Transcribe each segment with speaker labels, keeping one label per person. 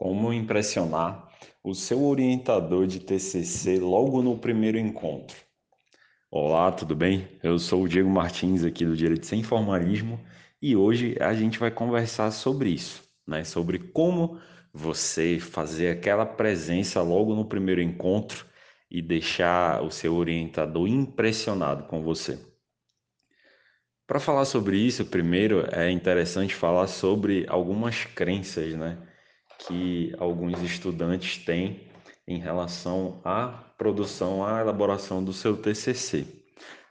Speaker 1: Como impressionar o seu orientador de TCC logo no primeiro encontro? Olá, tudo bem? Eu sou o Diego Martins aqui do Direito Sem Formalismo e hoje a gente vai conversar sobre isso, né? Sobre como você fazer aquela presença logo no primeiro encontro e deixar o seu orientador impressionado com você. Para falar sobre isso, primeiro é interessante falar sobre algumas crenças, né? Que alguns estudantes têm em relação à produção, à elaboração do seu TCC.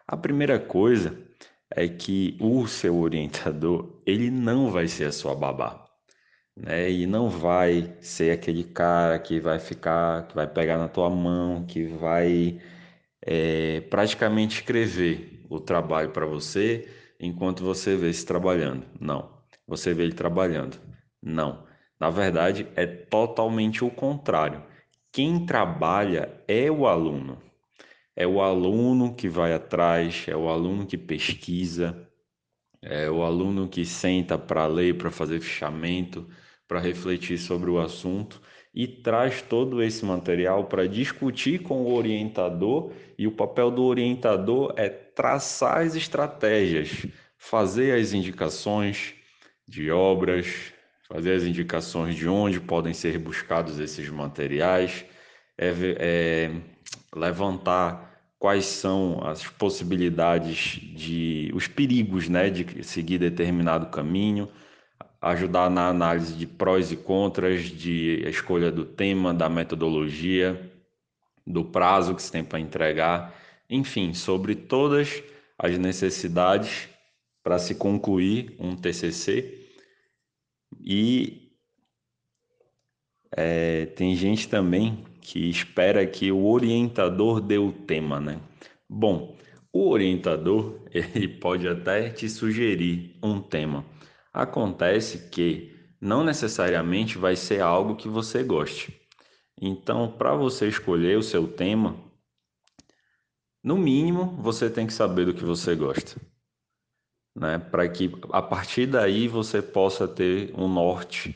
Speaker 1: A primeira coisa é que o seu orientador, ele não vai ser a sua babá, né? E não vai ser aquele cara que vai ficar, que vai pegar na tua mão, que vai é, praticamente escrever o trabalho para você enquanto você vê se trabalhando. Não. Você vê ele trabalhando. Não. Na verdade, é totalmente o contrário. Quem trabalha é o aluno. É o aluno que vai atrás, é o aluno que pesquisa, é o aluno que senta para ler, para fazer fichamento, para refletir sobre o assunto e traz todo esse material para discutir com o orientador. E o papel do orientador é traçar as estratégias, fazer as indicações de obras, fazer as indicações de onde podem ser buscados esses materiais, é, é, levantar quais são as possibilidades de os perigos, né, de seguir determinado caminho, ajudar na análise de prós e contras, de escolha do tema, da metodologia, do prazo que se tem para entregar, enfim, sobre todas as necessidades para se concluir um TCC e é, tem gente também que espera que o orientador dê o tema, né? Bom, o orientador ele pode até te sugerir um tema. Acontece que não necessariamente vai ser algo que você goste. Então, para você escolher o seu tema, no mínimo você tem que saber do que você gosta né? Para que a partir daí você possa ter um norte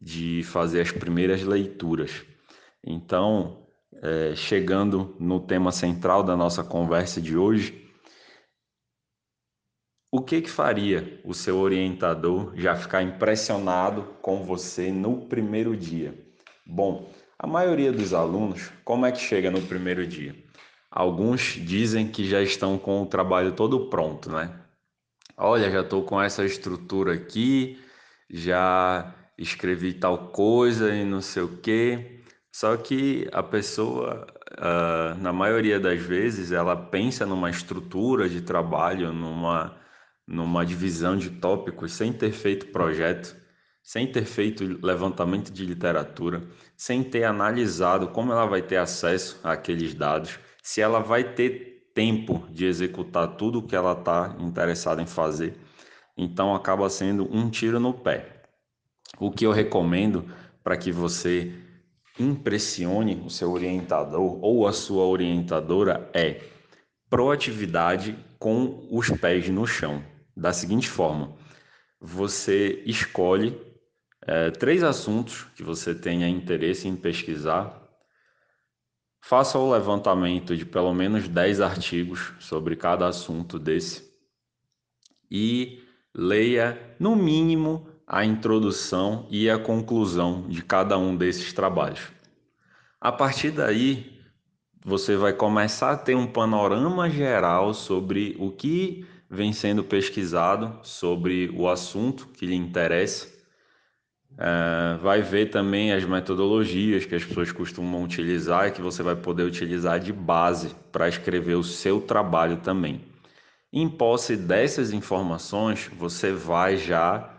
Speaker 1: de fazer as primeiras leituras. Então, é, chegando no tema central da nossa conversa de hoje, o que que faria o seu orientador já ficar impressionado com você no primeiro dia? Bom, a maioria dos alunos, como é que chega no primeiro dia? Alguns dizem que já estão com o trabalho todo pronto, né? Olha, já estou com essa estrutura aqui, já escrevi tal coisa e não sei o quê. Só que a pessoa, uh, na maioria das vezes, ela pensa numa estrutura de trabalho, numa, numa divisão de tópicos, sem ter feito projeto, sem ter feito levantamento de literatura, sem ter analisado como ela vai ter acesso àqueles dados, se ela vai ter tempo de executar tudo o que ela está interessada em fazer. Então acaba sendo um tiro no pé. O que eu recomendo para que você impressione o seu orientador ou a sua orientadora é proatividade com os pés no chão. Da seguinte forma: você escolhe é, três assuntos que você tenha interesse em pesquisar Faça o levantamento de pelo menos 10 artigos sobre cada assunto desse e leia, no mínimo, a introdução e a conclusão de cada um desses trabalhos. A partir daí, você vai começar a ter um panorama geral sobre o que vem sendo pesquisado, sobre o assunto que lhe interessa Uh, vai ver também as metodologias que as pessoas costumam utilizar e que você vai poder utilizar de base para escrever o seu trabalho também. Em posse dessas informações, você vai já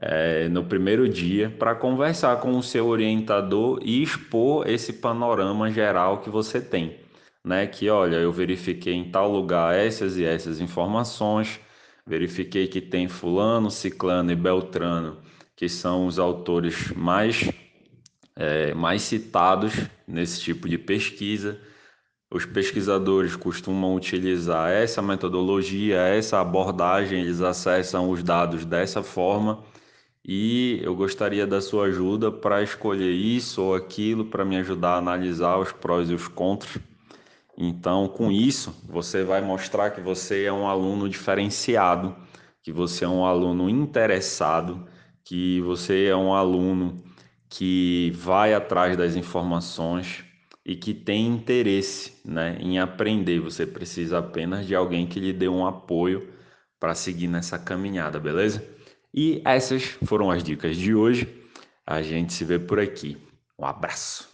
Speaker 1: é, no primeiro dia para conversar com o seu orientador e expor esse panorama geral que você tem. Né? Que olha, eu verifiquei em tal lugar essas e essas informações, verifiquei que tem fulano, ciclano e beltrano que são os autores mais, é, mais citados nesse tipo de pesquisa. Os pesquisadores costumam utilizar essa metodologia, essa abordagem, eles acessam os dados dessa forma e eu gostaria da sua ajuda para escolher isso ou aquilo para me ajudar a analisar os prós e os contras. Então, com isso, você vai mostrar que você é um aluno diferenciado, que você é um aluno interessado, que você é um aluno que vai atrás das informações e que tem interesse né, em aprender. Você precisa apenas de alguém que lhe dê um apoio para seguir nessa caminhada, beleza? E essas foram as dicas de hoje. A gente se vê por aqui. Um abraço.